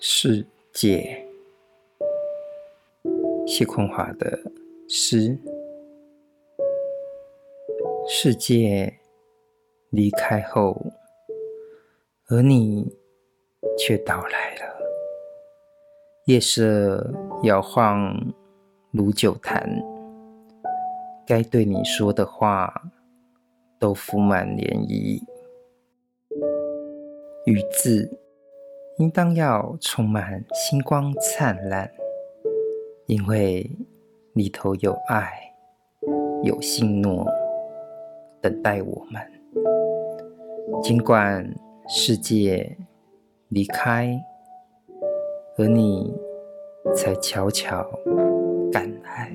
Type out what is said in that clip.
世界，谢坤华的诗。世界离开后，而你却到来了。夜色摇晃如酒坛，该对你说的话都浮满涟漪。语字应当要充满星光灿烂，因为里头有爱，有信诺等待我们。尽管世界离开，而你才悄悄感慨。